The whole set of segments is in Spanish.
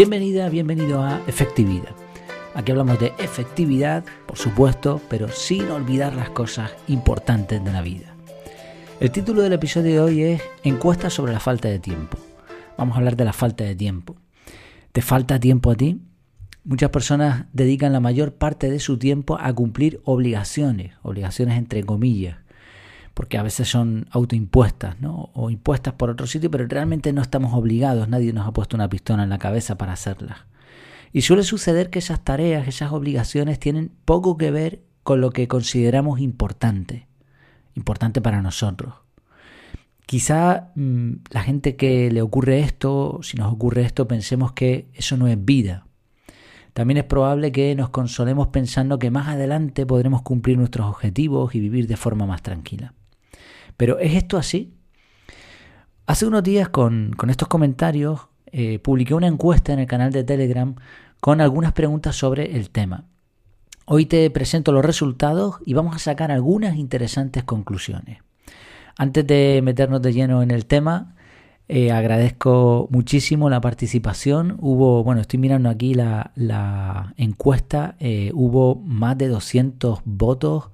Bienvenida, bienvenido a Efectividad. Aquí hablamos de efectividad, por supuesto, pero sin olvidar las cosas importantes de la vida. El título del episodio de hoy es Encuesta sobre la falta de tiempo. Vamos a hablar de la falta de tiempo. ¿Te falta tiempo a ti? Muchas personas dedican la mayor parte de su tiempo a cumplir obligaciones, obligaciones entre comillas, porque a veces son autoimpuestas, ¿no? O impuestas por otro sitio, pero realmente no estamos obligados, nadie nos ha puesto una pistola en la cabeza para hacerlas. Y suele suceder que esas tareas, esas obligaciones tienen poco que ver con lo que consideramos importante, importante para nosotros. Quizá mmm, la gente que le ocurre esto, si nos ocurre esto, pensemos que eso no es vida, también es probable que nos consolemos pensando que más adelante podremos cumplir nuestros objetivos y vivir de forma más tranquila. Pero ¿es esto así? Hace unos días con, estos comentarios eh, publiqué una encuesta en el canal de Telegram con algunas preguntas sobre el tema. Hoy te presento los resultados y vamos a sacar algunas interesantes conclusiones. Antes de meternos de lleno en el tema, eh, agradezco muchísimo la participación. Hubo, bueno, estoy mirando aquí la, encuesta, eh, hubo más de 200 votos,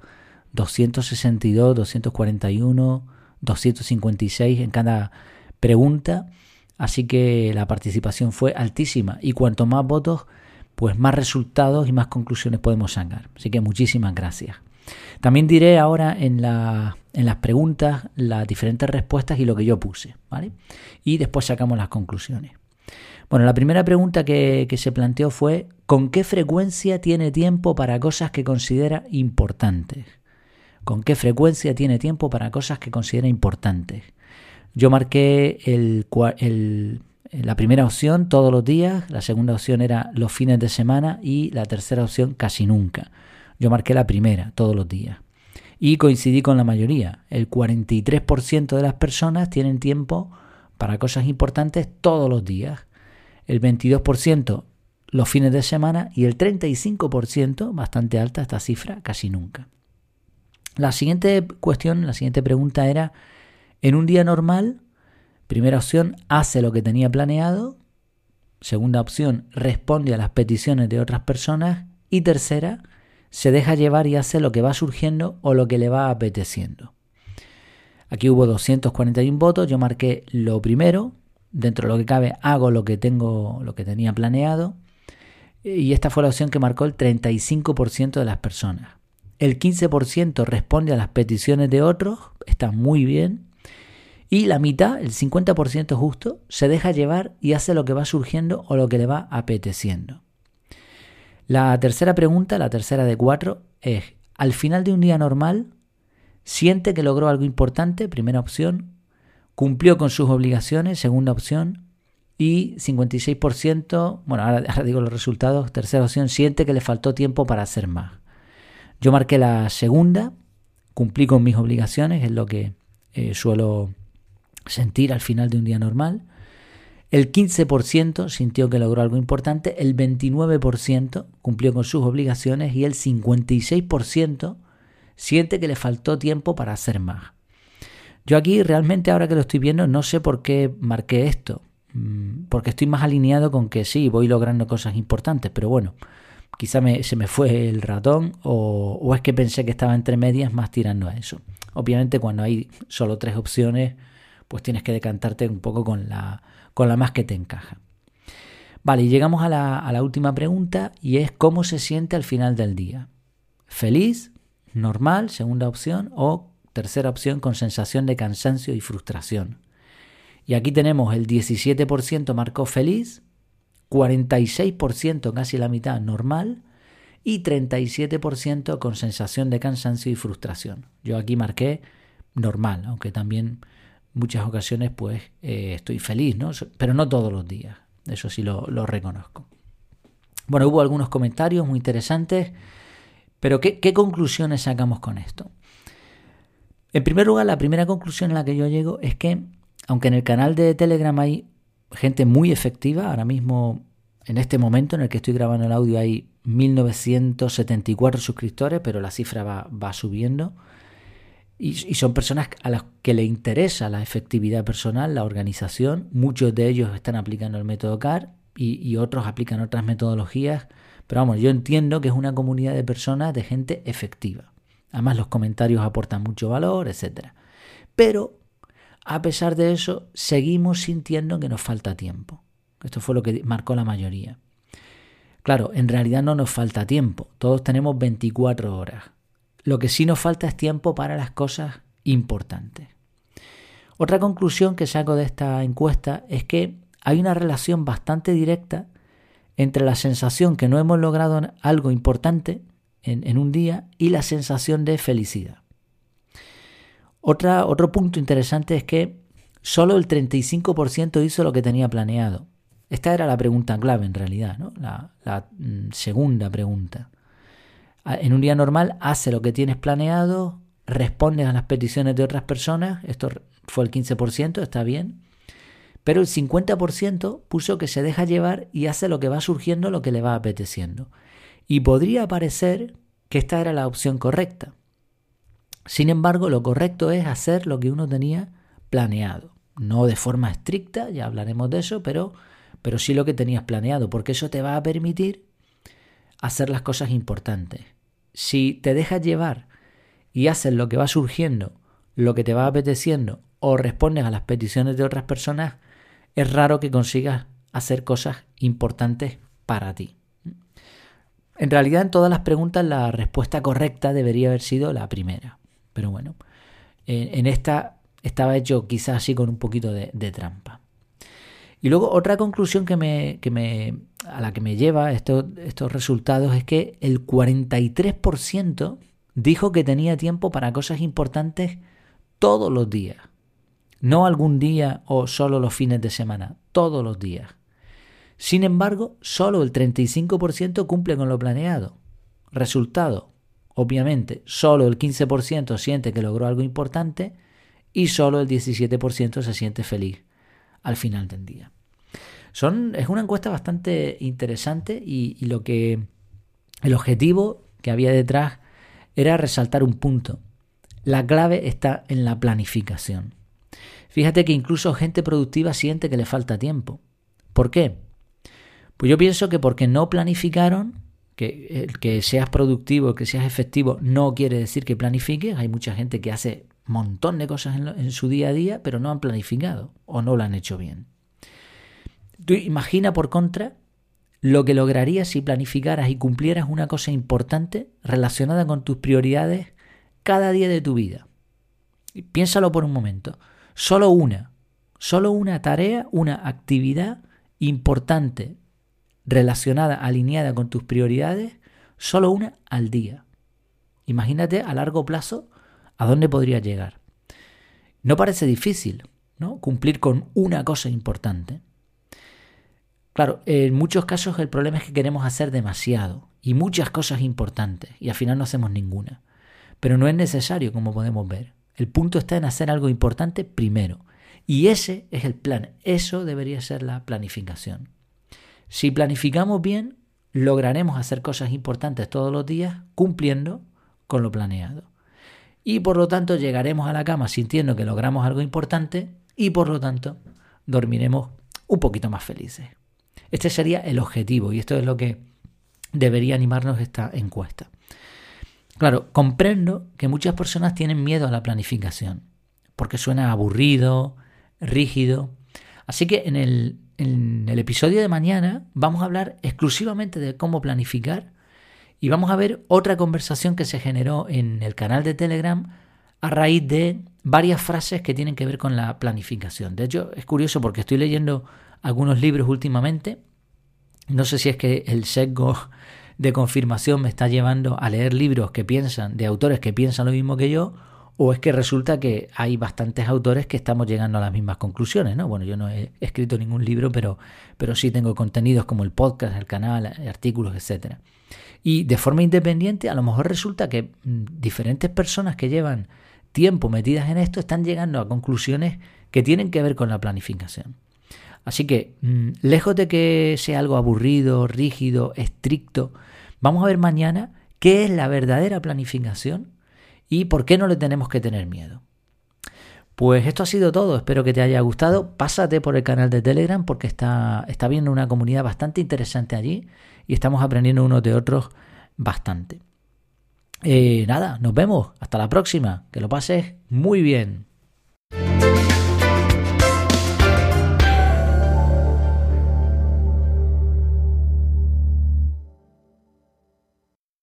262, 241, 256 en cada pregunta. Así que la participación fue altísima y cuanto más votos, pues más resultados y más conclusiones podemos sacar. Así que muchísimas gracias. También diré ahora en, la, en las preguntas las diferentes respuestas y lo que yo puse, ¿vale? Y después sacamos las conclusiones. Bueno, la primera pregunta que, que se planteó fue ¿con qué frecuencia tiene tiempo para cosas que considera importantes? ¿Con qué frecuencia tiene tiempo para cosas que considera importantes? Yo marqué la primera opción todos los días, la segunda opción era los fines de semana y la tercera opción casi nunca. Yo marqué la primera todos los días. Y coincidí con la mayoría. El 43% de las personas tienen tiempo para cosas importantes todos los días. El 22% los fines de semana y el 35%, bastante alta esta cifra, casi nunca. La siguiente cuestión, la siguiente pregunta era, en un día normal, primera opción, hace lo que tenía planeado, segunda opción, responde a las peticiones de otras personas y tercera, se deja llevar y hace lo que va surgiendo o lo que le va apeteciendo. Aquí hubo 241 votos, yo marqué lo primero, dentro de lo que cabe hago lo que tengo, lo que tenía planeado, y esta fue la opción que marcó el 35% de las personas. El 15% responde a las peticiones de otros, está muy bien, y la mitad, el 50% justo, se deja llevar y hace lo que va surgiendo o lo que le va apeteciendo. La tercera pregunta, la tercera de cuatro, es, al final de un día normal, siente que logró algo importante, primera opción, cumplió con sus obligaciones, segunda opción, y 56%, bueno, ahora, digo los resultados, tercera opción, siente que le faltó tiempo para hacer más. Yo marqué la segunda, cumplí con mis obligaciones, es lo que eh, suelo sentir al final de un día normal. El 15% sintió que logró algo importante, el 29% cumplió con sus obligaciones y el 56% siente que le faltó tiempo para hacer más. Yo aquí realmente ahora que lo estoy viendo no sé por qué marqué esto, mm, porque estoy más alineado con que sí, voy logrando cosas importantes, pero bueno, quizá se me fue el ratón o, o es que pensé que estaba entre medias más tirando a eso. Obviamente cuando hay solo tres opciones, pues tienes que decantarte un poco con la con la más que te encaja. Vale, y llegamos a la, a la última pregunta y es cómo se siente al final del día. ¿Feliz? ¿Normal? Segunda opción. O tercera opción con sensación de cansancio y frustración. Y aquí tenemos el 17% marcó feliz, 46% casi la mitad normal y 37% con sensación de cansancio y frustración. Yo aquí marqué normal, aunque también muchas ocasiones pues eh, estoy feliz, ¿no? Pero no todos los días, eso sí lo, reconozco. Bueno, hubo algunos comentarios muy interesantes, pero ¿qué, conclusiones sacamos con esto? En primer lugar, la primera conclusión a la que yo llego es que, aunque en el canal de Telegram hay gente muy efectiva, ahora mismo, en este momento en el que estoy grabando el audio, hay 1974 suscriptores, pero la cifra va, subiendo. Y, son personas a las que le interesa la efectividad personal, la organización. Muchos de ellos están aplicando el método CAR y, otros aplican otras metodologías, pero vamos, yo entiendo que es una comunidad de personas, de gente efectiva. Además los comentarios aportan mucho valor, etc. Pero, a pesar de eso, seguimos sintiendo que nos falta tiempo. Esto fue lo que marcó la mayoría. Claro, en realidad no nos falta tiempo, todos tenemos 24 horas. Lo que sí nos falta es tiempo para las cosas importantes. Otra conclusión que saco de esta encuesta es que hay una relación bastante directa entre la sensación que no hemos logrado algo importante en, un día y la sensación de felicidad. Otra, otro punto interesante es que solo el 35% hizo lo que tenía planeado. Esta era la pregunta clave en realidad, ¿no? la, la mm, segunda pregunta. En un día normal hace lo que tienes planeado, respondes a las peticiones de otras personas, esto fue el 15%, está bien, pero el 50% puso que se deja llevar y hace lo que va surgiendo, lo que le va apeteciendo. Y podría parecer que esta era la opción correcta. Sin embargo, lo correcto es hacer lo que uno tenía planeado. No de forma estricta, ya hablaremos de eso, pero, pero sí lo que tenías planeado, porque eso te va a permitir hacer las cosas importantes. Si te dejas llevar y haces lo que va surgiendo, lo que te va apeteciendo, o respondes a las peticiones de otras personas, es raro que consigas hacer cosas importantes para ti. En realidad en todas las preguntas la respuesta correcta debería haber sido la primera. Pero bueno, en esta estaba hecho quizás así con un poquito de, trampa. Y luego otra conclusión que me, que me, a la que me lleva estos, estos resultados es que el 43% dijo que tenía tiempo para cosas importantes todos los días. No algún día o solo los fines de semana, todos los días. Sin embargo, solo el 35% cumple con lo planeado. Resultado, obviamente, solo el 15% siente que logró algo importante y solo el 17% se siente feliz al final del día. Es una encuesta bastante interesante y, y lo que el objetivo que había detrás era resaltar un punto. La clave está en la planificación. Fíjate que incluso gente productiva siente que le falta tiempo. ¿Por qué? Pues yo pienso que porque no planificaron, que el que seas productivo, que seas efectivo, no quiere decir que planifiques. Hay mucha gente que hace un montón de cosas en, su día a día, pero no han planificado o no lo han hecho bien. Tú imagina por contra lo que lograrías si planificaras y cumplieras una cosa importante relacionada con tus prioridades cada día de tu vida. Piénsalo por un momento. Solo una, solo una tarea, una actividad importante relacionada, alineada con tus prioridades, solo una al día. Imagínate a largo plazo a dónde podría llegar. No parece difícil, ¿no? Cumplir con una cosa importante. Claro, en muchos casos el problema es que queremos hacer demasiado y muchas cosas importantes y al final no hacemos ninguna. Pero no es necesario, como podemos ver. El punto está en hacer algo importante primero. Y ese es el plan. Eso debería ser la planificación. Si planificamos bien, lograremos hacer cosas importantes todos los días cumpliendo con lo planeado. Y por lo tanto llegaremos a la cama sintiendo que logramos algo importante y por lo tanto dormiremos un poquito más felices. Este sería el objetivo y esto es lo que debería animarnos esta encuesta. Claro, comprendo que muchas personas tienen miedo a la planificación, porque suena aburrido, rígido. Así que en el, en el episodio de mañana vamos a hablar exclusivamente de cómo planificar y vamos a ver otra conversación que se generó en el canal de Telegram a raíz de varias frases que tienen que ver con la planificación. De hecho, es curioso porque estoy leyendo algunos libros últimamente. No sé si es que el sesgo de confirmación me está llevando a leer libros que piensan, de autores que piensan lo mismo que yo, o es que resulta que hay bastantes autores que estamos llegando a las mismas conclusiones, ¿no? Bueno, yo no he escrito ningún libro, pero, pero sí tengo contenidos como el podcast, el canal, artículos, etc. Y de forma independiente, a lo mejor resulta que mm, diferentes personas que llevan tiempo metidas en esto están llegando a conclusiones que tienen que ver con la planificación. Así que, mm, lejos de que sea algo aburrido, rígido, estricto, vamos a ver mañana qué es la verdadera planificación y por qué no le tenemos que tener miedo. Pues esto ha sido todo, espero que te haya gustado. Pásate por el canal de Telegram porque está, está viendo una comunidad bastante interesante allí y estamos aprendiendo unos de otros bastante. Eh, nada, nos vemos, hasta la próxima, que lo pases muy bien.